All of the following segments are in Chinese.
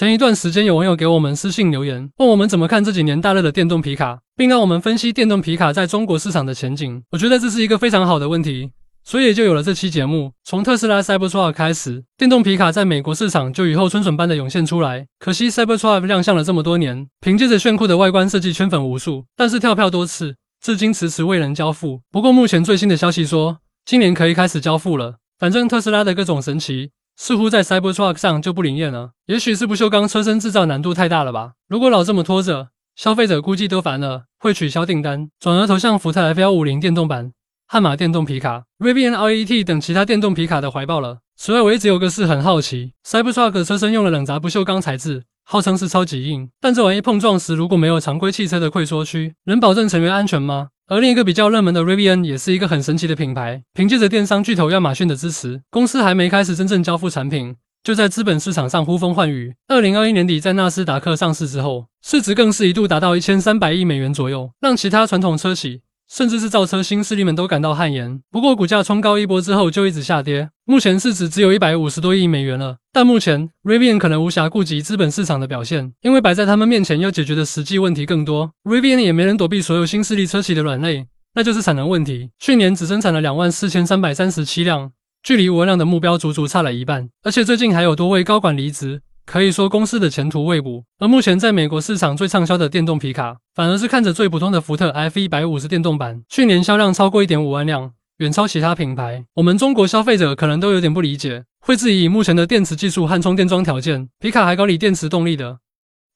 前一段时间有网友给我们私信留言，问我们怎么看这几年大热的电动皮卡，并让我们分析电动皮卡在中国市场的前景。我觉得这是一个非常好的问题。所以也就有了这期节目。从特斯拉 Cybertruck 开始，电动皮卡在美国市场就雨后春笋般的涌现出来。可惜 Cybertruck 亮相了这么多年，凭借着炫酷的外观设计圈粉无数，但是跳票多次，至今迟迟未能交付。不过目前最新的消息说，今年可以开始交付了。反正特斯拉的各种神奇，似乎在 Cybertruck 上就不灵验了。也许是不锈钢车身制造难度太大了吧？如果老这么拖着，消费者估计都烦了，会取消订单，转而投向福特 F150 电动版。悍马电动皮卡、Rivian RET 等其他电动皮卡的怀抱了。此外，我一直有个事很好奇，Cybertruck 车身用了冷轧不锈钢材质，号称是超级硬，但这玩意碰撞时如果没有常规汽车的溃缩区，能保证成员安全吗？而另一个比较热门的 Rivian 也是一个很神奇的品牌，凭借着电商巨头亚马逊的支持，公司还没开始真正交付产品，就在资本市场上呼风唤雨。二零二一年底在纳斯达克上市之后，市值更是一度达到一千三百亿美元左右，让其他传统车企。甚至是造车新势力们都感到汗颜。不过股价冲高一波之后就一直下跌，目前市值只有一百五十多亿美元了。但目前 Rivian 可能无暇顾及资本市场的表现，因为摆在他们面前要解决的实际问题更多。Rivian 也没能躲避所有新势力车企的软肋，那就是产能问题。去年只生产了两万四千三百三十七辆，距离五万辆的目标足足差了一半。而且最近还有多位高管离职。可以说公司的前途未卜，而目前在美国市场最畅销的电动皮卡，反而是看着最普通的福特 F 一百五十电动版，去年销量超过一点五万辆，远超其他品牌。我们中国消费者可能都有点不理解，会质疑目前的电池技术和充电桩条件，皮卡还搞锂电池动力的，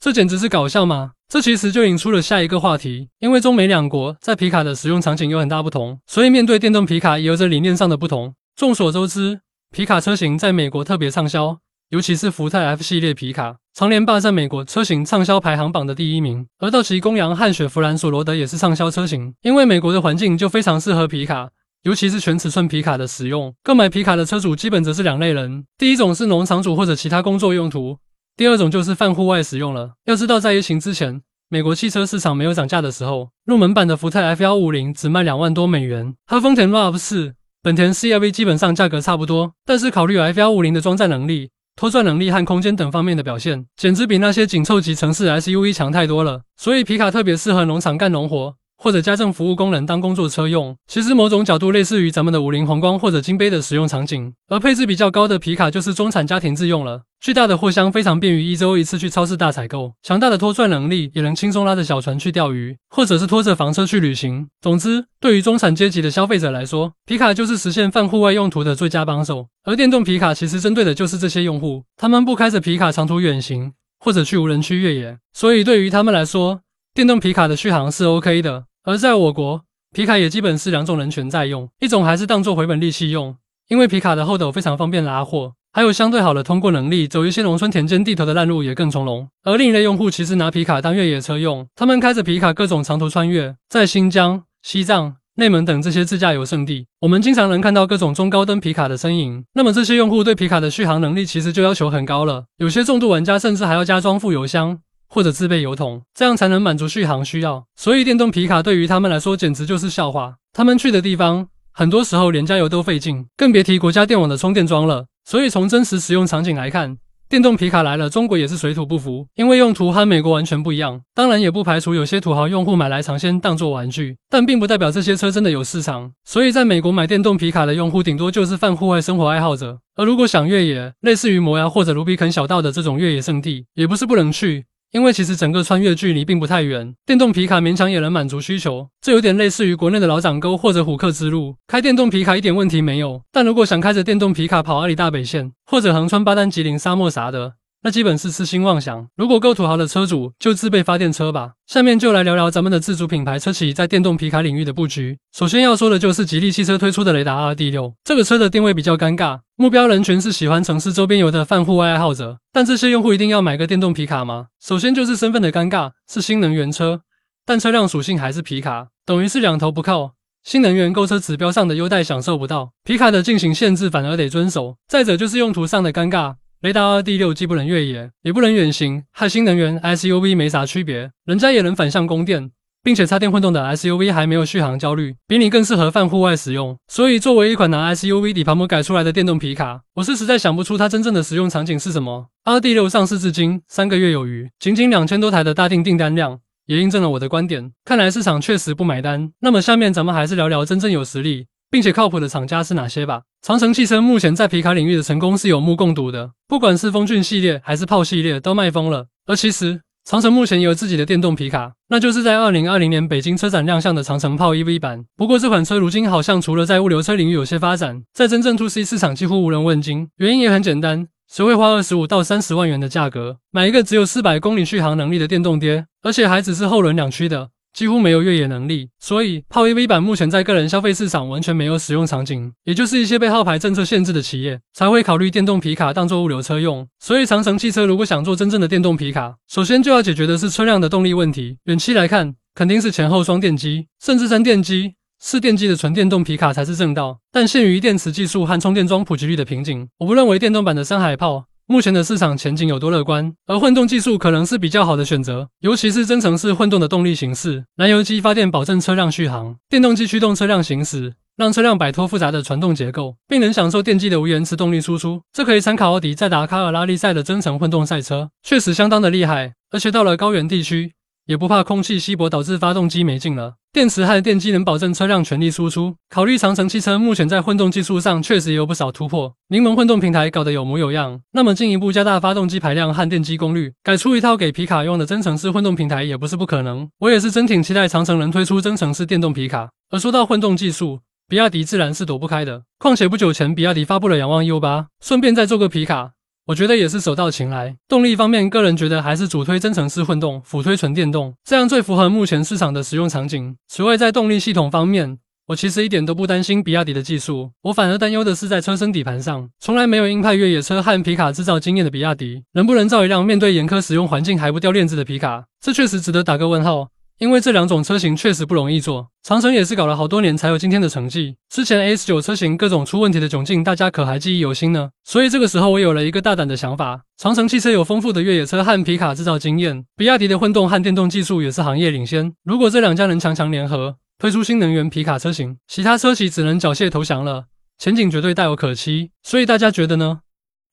这简直是搞笑吗？这其实就引出了下一个话题，因为中美两国在皮卡的使用场景有很大不同，所以面对电动皮卡也有着理念上的不同。众所周知，皮卡车型在美国特别畅销。尤其是福特 F 系列皮卡，常年霸占美国车型畅销排行榜的第一名。而道奇公羊和雪佛兰索罗德也是畅销车型，因为美国的环境就非常适合皮卡，尤其是全尺寸皮卡的使用。购买皮卡的车主基本则是两类人：第一种是农场主或者其他工作用途；第二种就是泛户外使用了。要知道，在疫情之前，美国汽车市场没有涨价的时候，入门版的福特 F 幺五零只卖两万多美元，和丰田 RAV 四、本田 CRV 基本上价格差不多。但是考虑 F 幺五零的装载能力。拖拽能力和空间等方面的表现，简直比那些紧凑级城市 SUV 强太多了。所以皮卡特别适合农场干农活。或者家政服务功能当工作车用，其实某种角度类似于咱们的五菱宏光或者金杯的使用场景。而配置比较高的皮卡就是中产家庭自用了，巨大的货箱非常便于一周一次去超市大采购，强大的拖拽能力也能轻松拉着小船去钓鱼，或者是拖着房车去旅行。总之，对于中产阶级的消费者来说，皮卡就是实现泛户外用途的最佳帮手。而电动皮卡其实针对的就是这些用户，他们不开着皮卡长途远行，或者去无人区越野，所以对于他们来说，电动皮卡的续航是 OK 的。而在我国，皮卡也基本是两种人群在用，一种还是当做回本利器用，因为皮卡的后斗非常方便拉货，还有相对好的通过能力，走一些农村田间地头的烂路也更从容。而另一类用户其实拿皮卡当越野车用，他们开着皮卡各种长途穿越，在新疆、西藏、内蒙等这些自驾游胜地，我们经常能看到各种中高登皮卡的身影。那么这些用户对皮卡的续航能力其实就要求很高了，有些重度玩家甚至还要加装副油箱。或者自备油桶，这样才能满足续航需要。所以电动皮卡对于他们来说简直就是笑话。他们去的地方，很多时候连加油都费劲，更别提国家电网的充电桩了。所以从真实使用场景来看，电动皮卡来了，中国也是水土不服，因为用途和美国完全不一样。当然也不排除有些土豪用户买来尝鲜当做玩具，但并不代表这些车真的有市场。所以在美国买电动皮卡的用户，顶多就是泛户外生活爱好者。而如果想越野，类似于摩崖或者卢比肯小道的这种越野圣地，也不是不能去。因为其实整个穿越距离并不太远，电动皮卡勉强也能满足需求。这有点类似于国内的老掌沟或者虎克之路，开电动皮卡一点问题没有。但如果想开着电动皮卡跑阿里大北线，或者横穿巴丹吉林沙漠啥的，那基本是痴心妄想。如果够土豪的车主，就自备发电车吧。下面就来聊聊咱们的自主品牌车企在电动皮卡领域的布局。首先要说的就是吉利汽车推出的雷达 R D 六，这个车的定位比较尴尬，目标人群是喜欢城市周边游的泛户外爱好者。但这些用户一定要买个电动皮卡吗？首先就是身份的尴尬，是新能源车，但车辆属性还是皮卡，等于是两头不靠。新能源购车指标上的优待享受不到，皮卡的进行限制反而得遵守。再者就是用途上的尴尬。雷达 R D 六既不能越野，也不能远行，和新能源 SUV 没啥区别。人家也能反向供电，并且插电混动的 SUV 还没有续航焦虑，比你更适合泛户外使用。所以，作为一款拿 SUV 底盘模改出来的电动皮卡，我是实在想不出它真正的使用场景是什么。R D 六上市至今三个月有余，仅仅两千多台的大定订单量，也印证了我的观点。看来市场确实不买单。那么，下面咱们还是聊聊真正有实力并且靠谱的厂家是哪些吧。长城汽车目前在皮卡领域的成功是有目共睹的，不管是风骏系列还是炮系列都卖疯了。而其实，长城目前也有自己的电动皮卡，那就是在二零二零年北京车展亮相的长城炮 EV 版。不过这款车如今好像除了在物流车领域有些发展，在真正 to C 市场几乎无人问津。原因也很简单，谁会花二十五到三十万元的价格买一个只有四百公里续航能力的电动爹，而且还只是后轮两驱的？几乎没有越野能力，所以炮 EV 版目前在个人消费市场完全没有使用场景，也就是一些被号牌政策限制的企业才会考虑电动皮卡当做物流车用。所以长城汽车如果想做真正的电动皮卡，首先就要解决的是车辆的动力问题。远期来看，肯定是前后双电机，甚至三电机、四电机的纯电动皮卡才是正道。但限于电池技术和充电桩普及率的瓶颈，我不认为电动版的山海炮。目前的市场前景有多乐观？而混动技术可能是比较好的选择，尤其是增程式混动的动力形式，燃油机发电保证车辆续航，电动机驱动车辆行驶，让车辆摆脱复杂的传动结构，并能享受电机的无延迟动力输出。这可以参考奥迪在达喀尔拉力赛的增程混动赛车，确实相当的厉害。而且到了高原地区，也不怕空气稀薄导致发动机没劲了。电池和电机能保证车辆全力输出。考虑长城汽车目前在混动技术上确实也有不少突破，柠檬混动平台搞得有模有样。那么进一步加大发动机排量和电机功率，改出一套给皮卡用的增程式混动平台也不是不可能。我也是真挺期待长城能推出增程式电动皮卡。而说到混动技术，比亚迪自然是躲不开的。况且不久前比亚迪发布了仰望 U 八，顺便再做个皮卡。我觉得也是手到擒来。动力方面，个人觉得还是主推增程式混动，辅推纯电动，这样最符合目前市场的使用场景。此外，在动力系统方面，我其实一点都不担心比亚迪的技术，我反而担忧的是在车身底盘上。从来没有硬派越野车和皮卡制造经验的比亚迪，能不能造一辆面对严苛使用环境还不掉链子的皮卡？这确实值得打个问号。因为这两种车型确实不容易做，长城也是搞了好多年才有今天的成绩。之前 S 九车型各种出问题的窘境，大家可还记忆犹新呢？所以这个时候我有了一个大胆的想法：长城汽车有丰富的越野车和皮卡制造经验，比亚迪的混动和电动技术也是行业领先。如果这两家能强强联合，推出新能源皮卡车型，其他车企只能缴械投降了，前景绝对大有可期。所以大家觉得呢？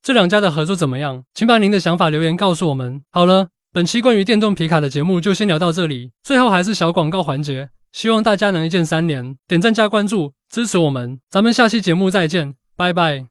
这两家的合作怎么样？请把您的想法留言告诉我们。好了。本期关于电动皮卡的节目就先聊到这里，最后还是小广告环节，希望大家能一键三连，点赞加关注支持我们，咱们下期节目再见，拜拜。